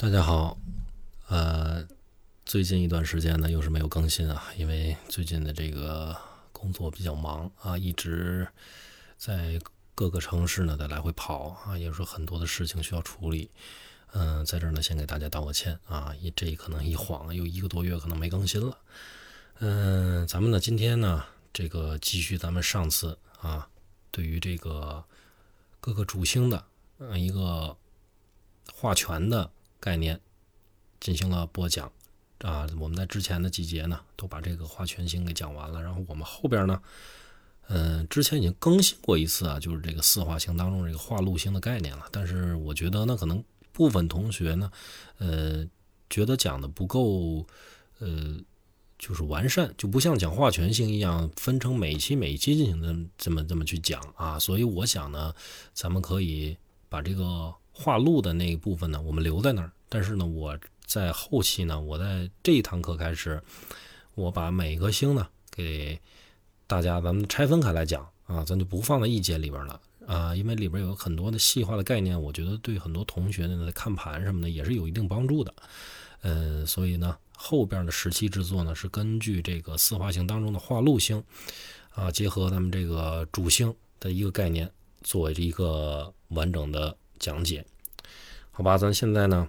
大家好，呃，最近一段时间呢，又是没有更新啊，因为最近的这个工作比较忙啊，一直在各个城市呢在来回跑啊，也是很多的事情需要处理。嗯，在这儿呢，先给大家道个歉啊，一这可能一晃又一个多月，可能没更新了。嗯，咱们呢今天呢，这个继续咱们上次啊，对于这个各个主星的呃一个画权的。概念进行了播讲啊，我们在之前的几节呢，都把这个画全星给讲完了。然后我们后边呢，嗯，之前已经更新过一次啊，就是这个四化星当中这个化禄星的概念了。但是我觉得呢，可能部分同学呢，呃，觉得讲的不够，呃，就是完善，就不像讲化权星一样分成每一期每一期进行的这么这么去讲啊。所以我想呢，咱们可以把这个。画路的那一部分呢，我们留在那儿。但是呢，我在后期呢，我在这一堂课开始，我把每个星呢给大家咱们拆分开来讲啊，咱就不放在一节里边了啊，因为里边有很多的细化的概念，我觉得对很多同学呢看盘什么的也是有一定帮助的。嗯，所以呢，后边的十期制作呢是根据这个四化星当中的画路星啊，结合咱们这个主星的一个概念，作为一个完整的。讲解，好吧，咱现在呢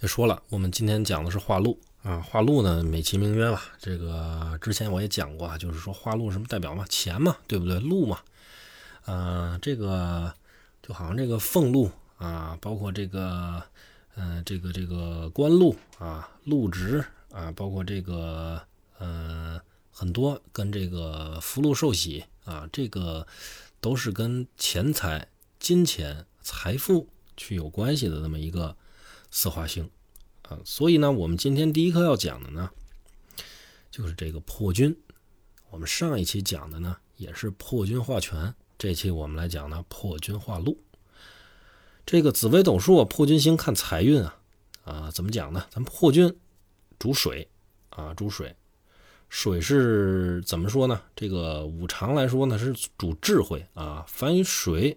也说了，我们今天讲的是化禄啊，化禄呢美其名曰吧，这个之前我也讲过，就是说化禄什么代表嘛，钱嘛，对不对？禄嘛，呃，这个就好像这个俸禄啊，包括这个，嗯，这个这个官禄啊，禄职啊，包括这个，呃，很多跟这个福禄寿喜啊，这个都是跟钱财。金钱、财富去有关系的这么一个四化星啊，所以呢，我们今天第一课要讲的呢，就是这个破军。我们上一期讲的呢，也是破军化权，这期我们来讲呢，破军化禄。这个紫微斗数，破军星看财运啊，啊，怎么讲呢？咱们破军主水啊，主水，水是怎么说呢？这个五常来说呢，是主智慧啊，凡与水。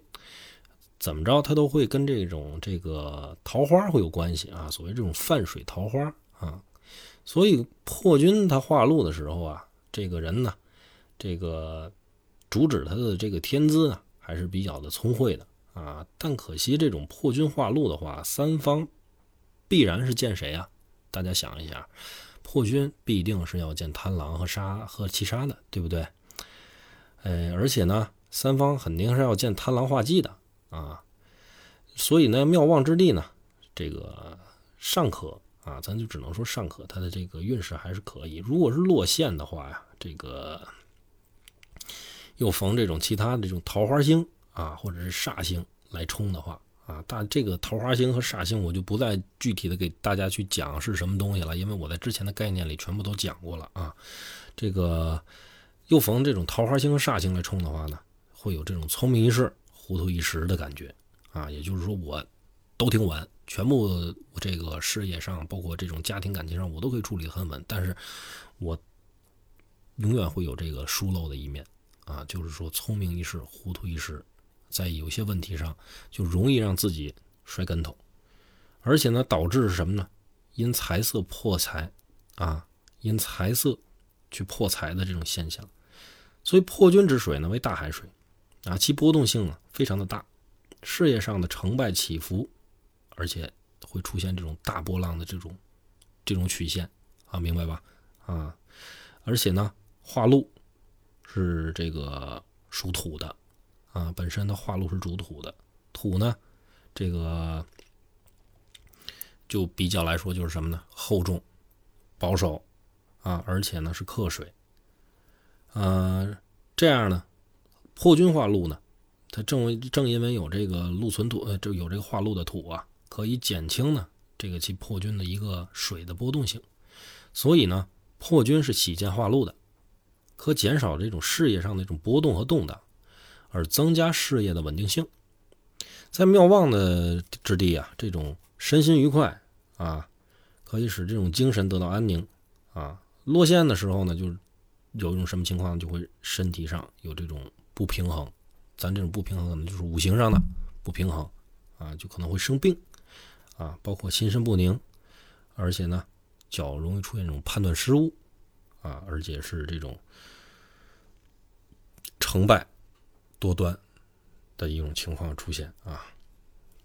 怎么着，它都会跟这种这个桃花会有关系啊。所谓这种泛水桃花啊，所以破军他化禄的时候啊，这个人呢，这个主旨他的这个天资呢，还是比较的聪慧的啊。但可惜这种破军化禄的话，三方必然是见谁啊？大家想一下，破军必定是要见贪狼和杀和七杀的，对不对？呃，而且呢，三方肯定是要见贪狼化忌的。啊，所以呢，妙望之地呢，这个尚可啊，咱就只能说尚可，它的这个运势还是可以。如果是落陷的话呀，这个又逢这种其他的这种桃花星啊，或者是煞星来冲的话啊，大这个桃花星和煞星，我就不再具体的给大家去讲是什么东西了，因为我在之前的概念里全部都讲过了啊。这个又逢这种桃花星和煞星来冲的话呢，会有这种聪明一世。糊涂一时的感觉啊，也就是说，我都挺稳，全部这个事业上，包括这种家庭感情上，我都可以处理得很稳。但是，我永远会有这个疏漏的一面啊，就是说，聪明一时，糊涂一时，在有些问题上就容易让自己摔跟头，而且呢，导致是什么呢？因财色破财啊，因财色去破财的这种现象。所以，破军之水呢，为大海水。啊，其波动性呢非常的大，事业上的成败起伏，而且会出现这种大波浪的这种这种曲线啊，明白吧？啊，而且呢，化禄是这个属土的啊，本身的化禄是主土的，土呢，这个就比较来说就是什么呢？厚重、保守啊，而且呢是克水，呃，这样呢。破军化禄呢，它正为正因为有这个禄存土，呃，就有这个化禄的土啊，可以减轻呢这个其破军的一个水的波动性，所以呢，破军是喜见化禄的，可减少这种事业上的一种波动和动荡，而增加事业的稳定性。在妙望的之地啊，这种身心愉快啊，可以使这种精神得到安宁啊。落陷的时候呢，就有一种什么情况，就会身体上有这种。不平衡，咱这种不平衡可能就是五行上的不平衡啊，就可能会生病啊，包括心神不宁，而且呢，较容易出现这种判断失误啊，而且是这种成败多端的一种情况出现啊。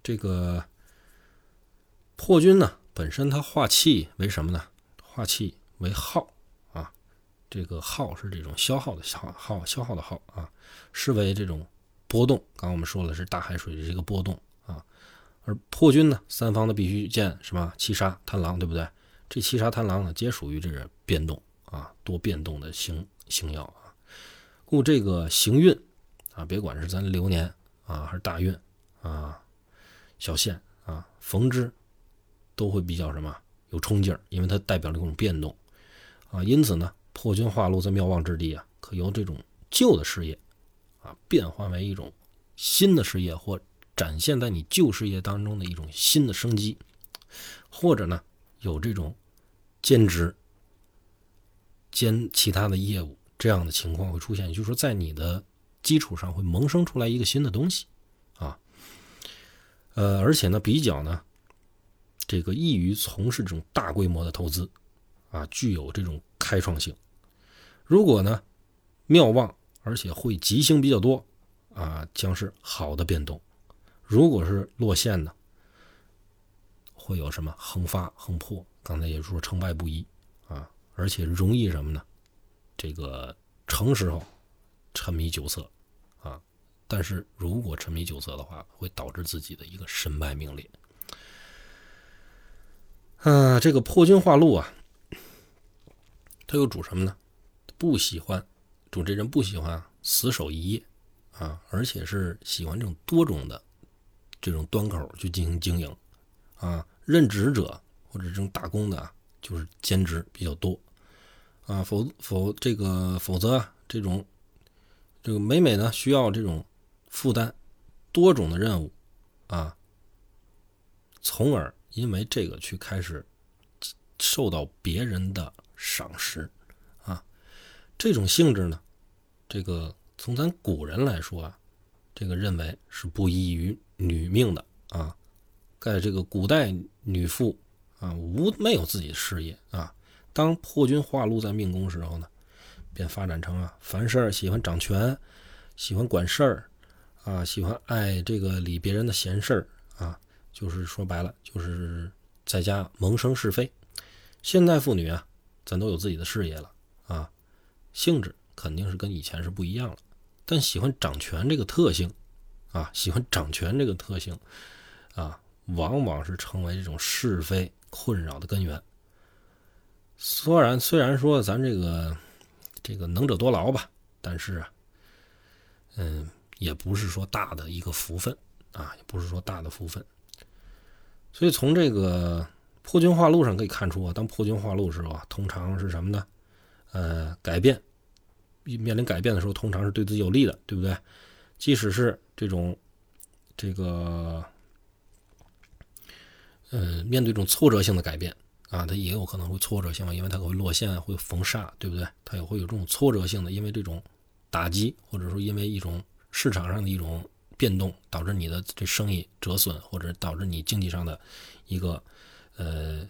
这个破军呢，本身它化气为什么呢？化气为耗，这个耗是这种消耗的消耗，消耗的耗啊，是为这种波动。刚刚我们说了是大海水的这个波动啊，而破军呢，三方的必须见什么七杀贪狼，对不对？这七杀贪狼呢，皆属于这个变动啊，多变动的星星耀啊，故这个行运啊，别管是咱流年啊，还是大运啊。小限啊，逢之都会比较什么有冲劲儿，因为它代表了一种变动啊。因此呢，破军化禄在妙望之地啊，可由这种旧的事业啊，变换为一种新的事业，或展现在你旧事业当中的一种新的生机，或者呢，有这种兼职兼其他的业务这样的情况会出现，就是说在你的基础上会萌生出来一个新的东西啊。呃，而且呢，比较呢，这个易于从事这种大规模的投资，啊，具有这种开创性。如果呢，妙望，而且会吉星比较多，啊，将是好的变动。如果是落陷呢，会有什么横发横破？刚才也说成败不一啊，而且容易什么呢？这个成时候沉迷酒色。啊但是如果沉迷酒色的话，会导致自己的一个身败名裂。啊，这个破军化禄啊，他又主什么呢？不喜欢，主这人不喜欢死守一业啊，而且是喜欢这种多种的这种端口去进行经营啊。任职者或者这种打工的，就是兼职比较多啊。否否这个否则，这种这个每每呢需要这种。负担多种的任务啊，从而因为这个去开始受到别人的赏识啊，这种性质呢，这个从咱古人来说啊，这个认为是不宜于女命的啊，在这个古代女妇啊无没有自己的事业啊，当破军化禄在命宫时候呢，便发展成啊凡事喜欢掌权，喜欢管事儿。啊，喜欢爱这个理别人的闲事儿啊，就是说白了，就是在家萌生是非。现代妇女啊，咱都有自己的事业了啊，性质肯定是跟以前是不一样了。但喜欢掌权这个特性啊，喜欢掌权这个特性啊，往往是成为这种是非困扰的根源。虽然虽然说咱这个这个能者多劳吧，但是啊，嗯。也不是说大的一个福分啊，也不是说大的福分。所以从这个破军化禄上可以看出啊，当破军化禄时候啊，通常是什么呢？呃，改变，面临改变的时候，通常是对自己有利的，对不对？即使是这种这个呃，面对这种挫折性的改变啊，它也有可能会挫折性，因为它会落线，会逢煞，对不对？它也会有这种挫折性的，因为这种打击，或者说因为一种。市场上的一种变动，导致你的这生意折损，或者导致你经济上的一个呃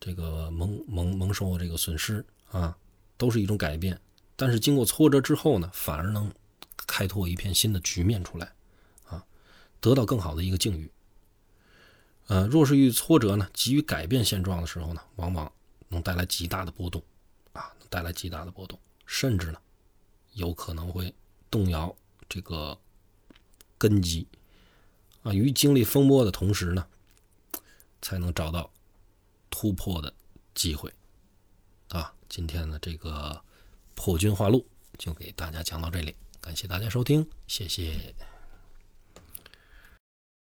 这个蒙蒙蒙受这个损失啊，都是一种改变。但是经过挫折之后呢，反而能开拓一片新的局面出来啊，得到更好的一个境遇。呃，若是遇挫折呢，急于改变现状的时候呢，往往能带来极大的波动啊，能带来极大的波动，甚至呢，有可能会动摇。这个根基啊，于经历风波的同时呢，才能找到突破的机会啊。今天的这个破军化路就给大家讲到这里，感谢大家收听，谢谢。